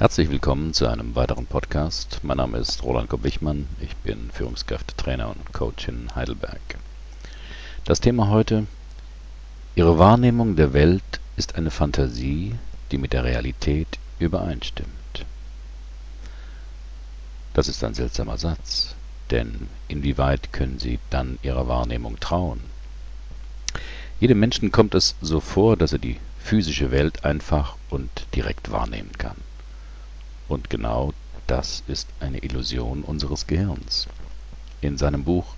Herzlich willkommen zu einem weiteren Podcast. Mein Name ist Roland Kopp-Wichmann. Ich bin Führungskräftetrainer und Coach in Heidelberg. Das Thema heute: Ihre Wahrnehmung der Welt ist eine Fantasie, die mit der Realität übereinstimmt. Das ist ein seltsamer Satz, denn inwieweit können Sie dann Ihrer Wahrnehmung trauen? Jedem Menschen kommt es so vor, dass er die physische Welt einfach und direkt wahrnehmen kann. Und genau das ist eine Illusion unseres Gehirns. In seinem Buch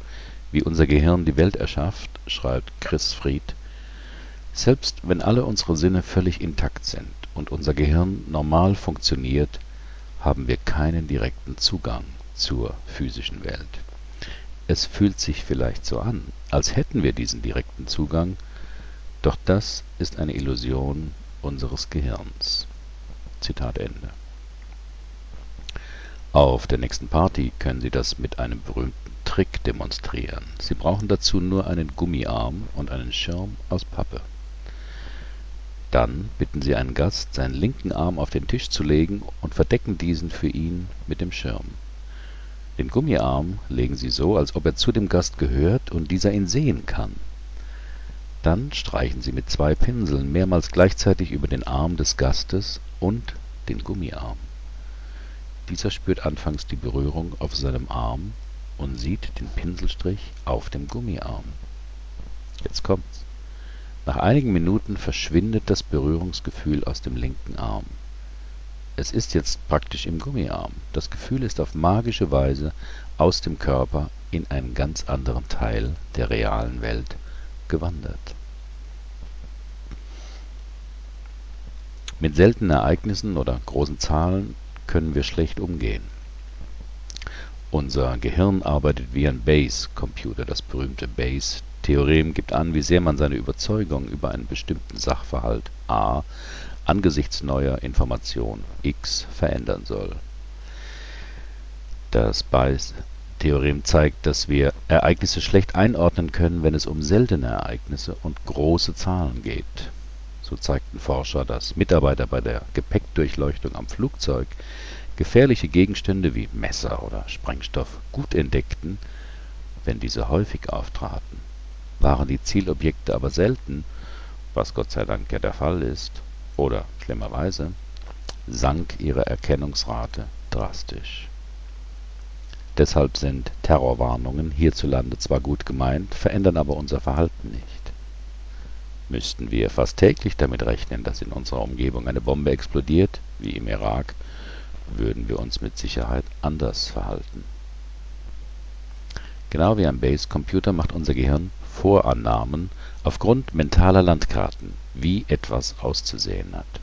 Wie unser Gehirn die Welt erschafft schreibt Chris Fried, selbst wenn alle unsere Sinne völlig intakt sind und unser Gehirn normal funktioniert, haben wir keinen direkten Zugang zur physischen Welt. Es fühlt sich vielleicht so an, als hätten wir diesen direkten Zugang, doch das ist eine Illusion unseres Gehirns. Zitat Ende. Auf der nächsten Party können Sie das mit einem berühmten Trick demonstrieren. Sie brauchen dazu nur einen Gummiarm und einen Schirm aus Pappe. Dann bitten Sie einen Gast, seinen linken Arm auf den Tisch zu legen und verdecken diesen für ihn mit dem Schirm. Den Gummiarm legen Sie so, als ob er zu dem Gast gehört und dieser ihn sehen kann. Dann streichen Sie mit zwei Pinseln mehrmals gleichzeitig über den Arm des Gastes und den Gummiarm. Dieser spürt anfangs die Berührung auf seinem Arm und sieht den Pinselstrich auf dem Gummiarm. Jetzt kommt's. Nach einigen Minuten verschwindet das Berührungsgefühl aus dem linken Arm. Es ist jetzt praktisch im Gummiarm. Das Gefühl ist auf magische Weise aus dem Körper in einen ganz anderen Teil der realen Welt gewandert. Mit seltenen Ereignissen oder großen Zahlen können wir schlecht umgehen. Unser Gehirn arbeitet wie ein Bayes-Computer. Das berühmte Bayes-Theorem gibt an, wie sehr man seine Überzeugung über einen bestimmten Sachverhalt A angesichts neuer Information X verändern soll. Das Bayes-Theorem zeigt, dass wir Ereignisse schlecht einordnen können, wenn es um seltene Ereignisse und große Zahlen geht so zeigten Forscher, dass Mitarbeiter bei der Gepäckdurchleuchtung am Flugzeug gefährliche Gegenstände wie Messer oder Sprengstoff gut entdeckten, wenn diese häufig auftraten. Waren die Zielobjekte aber selten, was Gott sei Dank ja der Fall ist, oder schlimmerweise, sank ihre Erkennungsrate drastisch. Deshalb sind Terrorwarnungen hierzulande zwar gut gemeint, verändern aber unser Verhalten nicht müssten wir fast täglich damit rechnen, dass in unserer Umgebung eine Bombe explodiert, wie im Irak, würden wir uns mit Sicherheit anders verhalten. Genau wie ein Base-Computer macht unser Gehirn Vorannahmen aufgrund mentaler Landkarten, wie etwas auszusehen hat.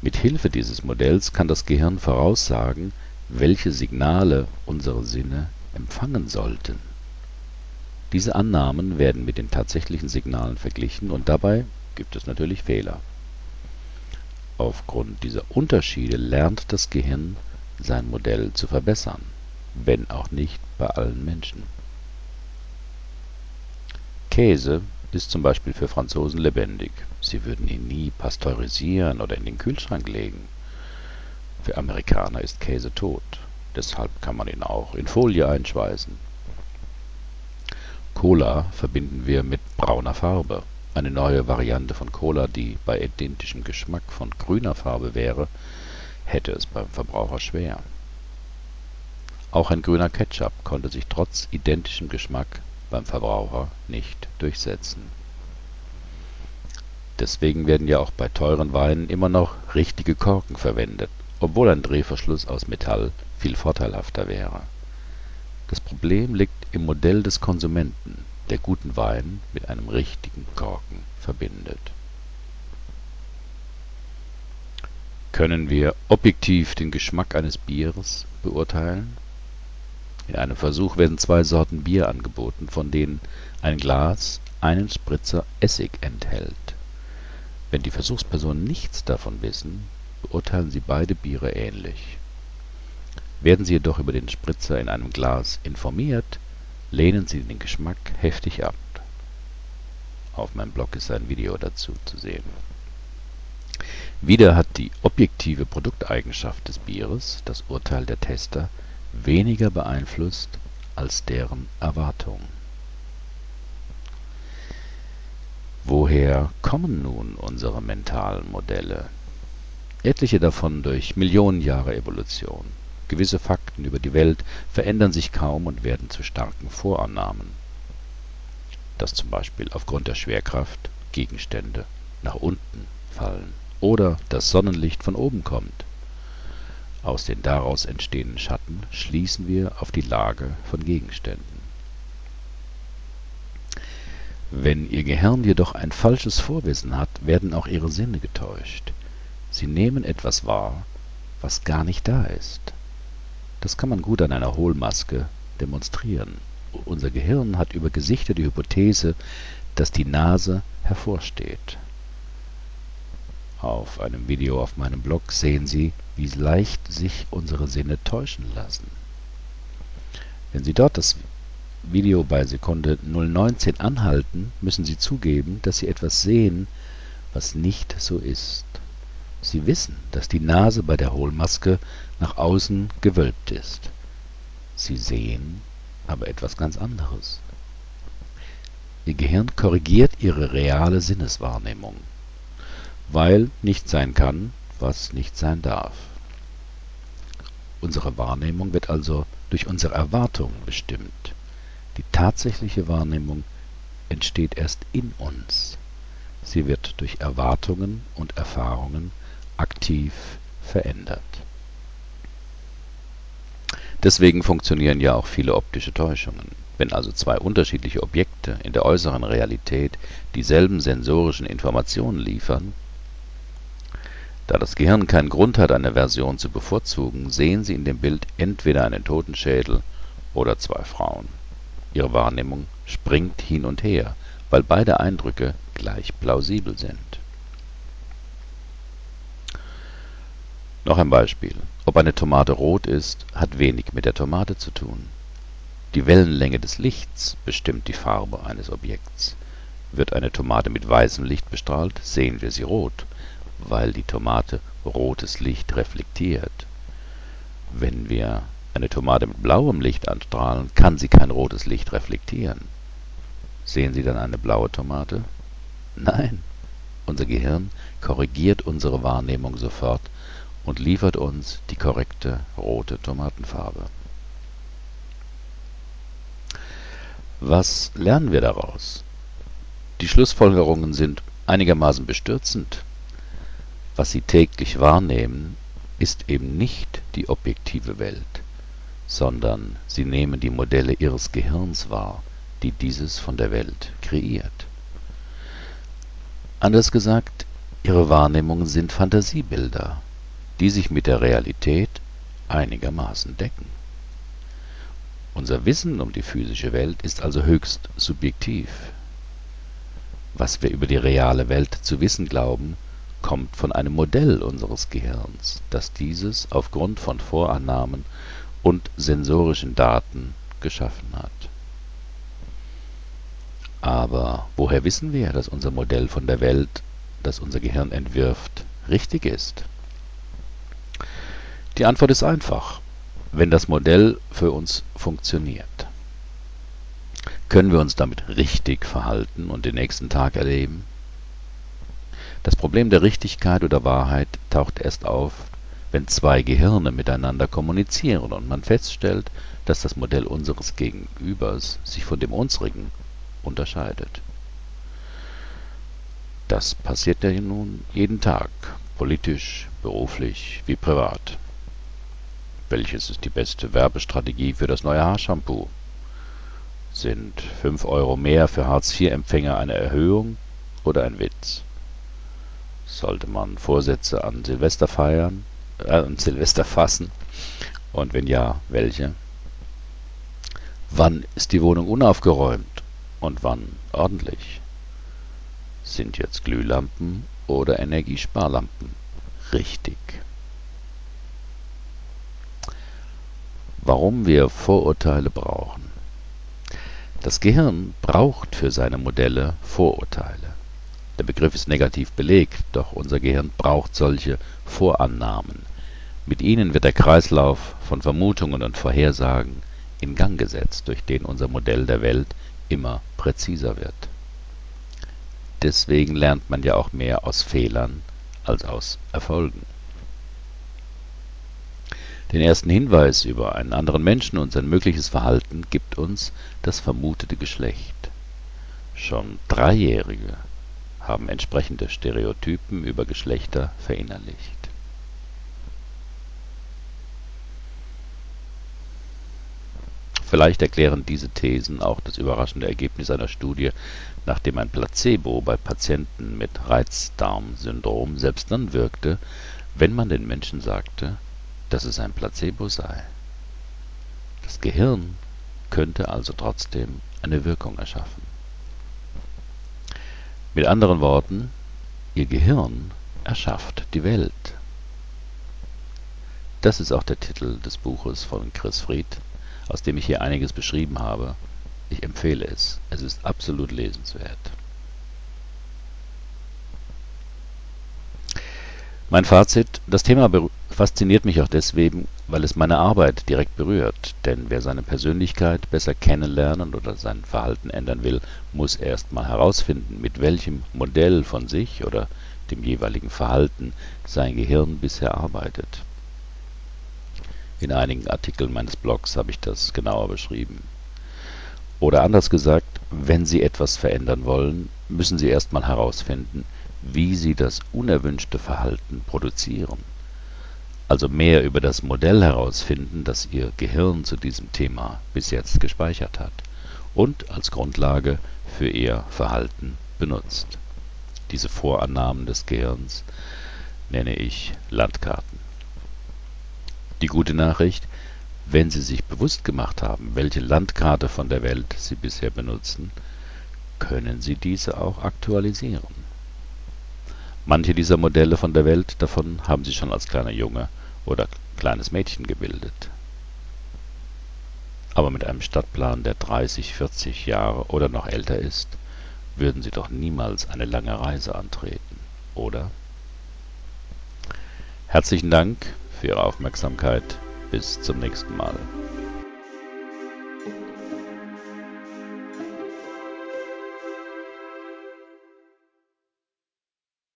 Mit Hilfe dieses Modells kann das Gehirn voraussagen, welche Signale unsere Sinne empfangen sollten diese Annahmen werden mit den tatsächlichen Signalen verglichen und dabei gibt es natürlich Fehler. Aufgrund dieser Unterschiede lernt das Gehirn, sein Modell zu verbessern, wenn auch nicht bei allen Menschen. Käse ist zum Beispiel für Franzosen lebendig. Sie würden ihn nie pasteurisieren oder in den Kühlschrank legen. Für Amerikaner ist Käse tot. Deshalb kann man ihn auch in Folie einschweißen Cola verbinden wir mit brauner Farbe. Eine neue Variante von Cola, die bei identischem Geschmack von grüner Farbe wäre, hätte es beim Verbraucher schwer. Auch ein grüner Ketchup konnte sich trotz identischem Geschmack beim Verbraucher nicht durchsetzen. Deswegen werden ja auch bei teuren Weinen immer noch richtige Korken verwendet, obwohl ein Drehverschluss aus Metall viel vorteilhafter wäre das Problem liegt im Modell des Konsumenten, der guten Wein mit einem richtigen Korken verbindet. Können wir objektiv den Geschmack eines Bieres beurteilen? In einem Versuch werden zwei Sorten Bier angeboten, von denen ein Glas einen Spritzer Essig enthält. Wenn die Versuchspersonen nichts davon wissen, beurteilen sie beide Biere ähnlich werden Sie jedoch über den Spritzer in einem Glas informiert, lehnen Sie den Geschmack heftig ab. Auf meinem Blog ist ein Video dazu zu sehen. Wieder hat die objektive Produkteigenschaft des Bieres das Urteil der Tester weniger beeinflusst als deren Erwartung. Woher kommen nun unsere mentalen Modelle? Etliche davon durch Millionen Jahre Evolution. Gewisse Fakten über die Welt verändern sich kaum und werden zu starken Vorannahmen. Dass zum Beispiel aufgrund der Schwerkraft Gegenstände nach unten fallen oder das Sonnenlicht von oben kommt. Aus den daraus entstehenden Schatten schließen wir auf die Lage von Gegenständen. Wenn Ihr Gehirn jedoch ein falsches Vorwissen hat, werden auch Ihre Sinne getäuscht. Sie nehmen etwas wahr, was gar nicht da ist. Das kann man gut an einer Hohlmaske demonstrieren. Unser Gehirn hat über Gesichter die Hypothese, dass die Nase hervorsteht. Auf einem Video auf meinem Blog sehen Sie, wie leicht sich unsere Sinne täuschen lassen. Wenn Sie dort das Video bei Sekunde 0,19 anhalten, müssen Sie zugeben, dass Sie etwas sehen, was nicht so ist. Sie wissen, dass die Nase bei der Hohlmaske nach außen gewölbt ist. Sie sehen aber etwas ganz anderes. Ihr Gehirn korrigiert Ihre reale Sinneswahrnehmung weil nicht sein kann, was nicht sein darf. Unsere Wahrnehmung wird also durch unsere Erwartungen bestimmt. Die tatsächliche Wahrnehmung entsteht erst in uns. Sie wird durch Erwartungen und Erfahrungen aktiv verändert. Deswegen funktionieren ja auch viele optische Täuschungen. Wenn also zwei unterschiedliche Objekte in der äußeren Realität dieselben sensorischen Informationen liefern da das Gehirn keinen Grund hat, eine Version zu bevorzugen, sehen Sie in dem Bild entweder einen Totenschädel oder zwei Frauen. Ihre Wahrnehmung springt hin und her, weil beide Eindrücke gleich plausibel sind. Noch ein Beispiel: Ob eine Tomate rot ist, hat wenig mit der Tomate zu tun. Die Wellenlänge des Lichts bestimmt die Farbe eines Objekts. Wird eine Tomate mit weißem Licht bestrahlt, sehen wir sie rot weil die Tomate rotes Licht reflektiert. Wenn wir eine Tomate mit blauem Licht anstrahlen, kann sie kein rotes Licht reflektieren. Sehen Sie dann eine blaue Tomate? Nein, unser Gehirn korrigiert unsere Wahrnehmung sofort und liefert uns die korrekte rote Tomatenfarbe. Was lernen wir daraus? Die Schlussfolgerungen sind einigermaßen bestürzend. Was Sie täglich wahrnehmen, ist eben nicht die objektive Welt, sondern Sie nehmen die Modelle Ihres Gehirns wahr, die dieses von der Welt kreiert. Anders gesagt, Ihre Wahrnehmungen sind Fantasiebilder, die sich mit der Realität einigermaßen decken. Unser Wissen um die physische Welt ist also höchst subjektiv. Was wir über die reale Welt zu wissen glauben kommt von einem Modell unseres Gehirns, das dieses aufgrund von Vorannahmen und sensorischen Daten geschaffen hat. Aber woher wissen wir, dass unser Modell von der Welt, das unser Gehirn entwirft, richtig ist? Die Antwort ist einfach, wenn das Modell für uns funktioniert. Können wir uns damit richtig verhalten und den nächsten Tag erleben? Das Problem der Richtigkeit oder Wahrheit taucht erst auf, wenn zwei Gehirne miteinander kommunizieren und man feststellt, dass das Modell unseres Gegenübers sich von dem unsrigen unterscheidet. Das passiert ja nun jeden Tag, politisch, beruflich wie privat. Welches ist die beste Werbestrategie für das neue Haarshampoo? Sind 5 Euro mehr für Hartz-IV-Empfänger eine Erhöhung oder ein Witz? Sollte man Vorsätze an Silvester feiern, äh, an Silvester fassen? Und wenn ja, welche? Wann ist die Wohnung unaufgeräumt und wann ordentlich? Sind jetzt Glühlampen oder Energiesparlampen richtig? Warum wir Vorurteile brauchen. Das Gehirn braucht für seine Modelle Vorurteile. Der Begriff ist negativ belegt, doch unser Gehirn braucht solche Vorannahmen. Mit ihnen wird der Kreislauf von Vermutungen und Vorhersagen in Gang gesetzt, durch den unser Modell der Welt immer präziser wird. Deswegen lernt man ja auch mehr aus Fehlern als aus Erfolgen. Den ersten Hinweis über einen anderen Menschen und sein mögliches Verhalten gibt uns das vermutete Geschlecht. Schon Dreijährige haben entsprechende Stereotypen über Geschlechter verinnerlicht. Vielleicht erklären diese Thesen auch das überraschende Ergebnis einer Studie, nachdem ein Placebo bei Patienten mit Reizdarmsyndrom selbst dann wirkte, wenn man den Menschen sagte, dass es ein Placebo sei. Das Gehirn könnte also trotzdem eine Wirkung erschaffen. Mit anderen Worten, Ihr Gehirn erschafft die Welt. Das ist auch der Titel des Buches von Chris Fried, aus dem ich hier einiges beschrieben habe. Ich empfehle es. Es ist absolut lesenswert. Mein Fazit: Das Thema fasziniert mich auch deswegen, weil es meine Arbeit direkt berührt. Denn wer seine Persönlichkeit besser kennenlernen oder sein Verhalten ändern will, muss erst mal herausfinden, mit welchem Modell von sich oder dem jeweiligen Verhalten sein Gehirn bisher arbeitet. In einigen Artikeln meines Blogs habe ich das genauer beschrieben. Oder anders gesagt, wenn Sie etwas verändern wollen, müssen Sie erst mal herausfinden wie sie das unerwünschte Verhalten produzieren, also mehr über das Modell herausfinden, das ihr Gehirn zu diesem Thema bis jetzt gespeichert hat und als Grundlage für ihr Verhalten benutzt. Diese Vorannahmen des Gehirns nenne ich Landkarten. Die gute Nachricht, wenn Sie sich bewusst gemacht haben, welche Landkarte von der Welt Sie bisher benutzen, können Sie diese auch aktualisieren. Manche dieser Modelle von der Welt davon haben sie schon als kleiner Junge oder kleines Mädchen gebildet. Aber mit einem Stadtplan, der 30, 40 Jahre oder noch älter ist, würden sie doch niemals eine lange Reise antreten, oder? Herzlichen Dank für Ihre Aufmerksamkeit. Bis zum nächsten Mal.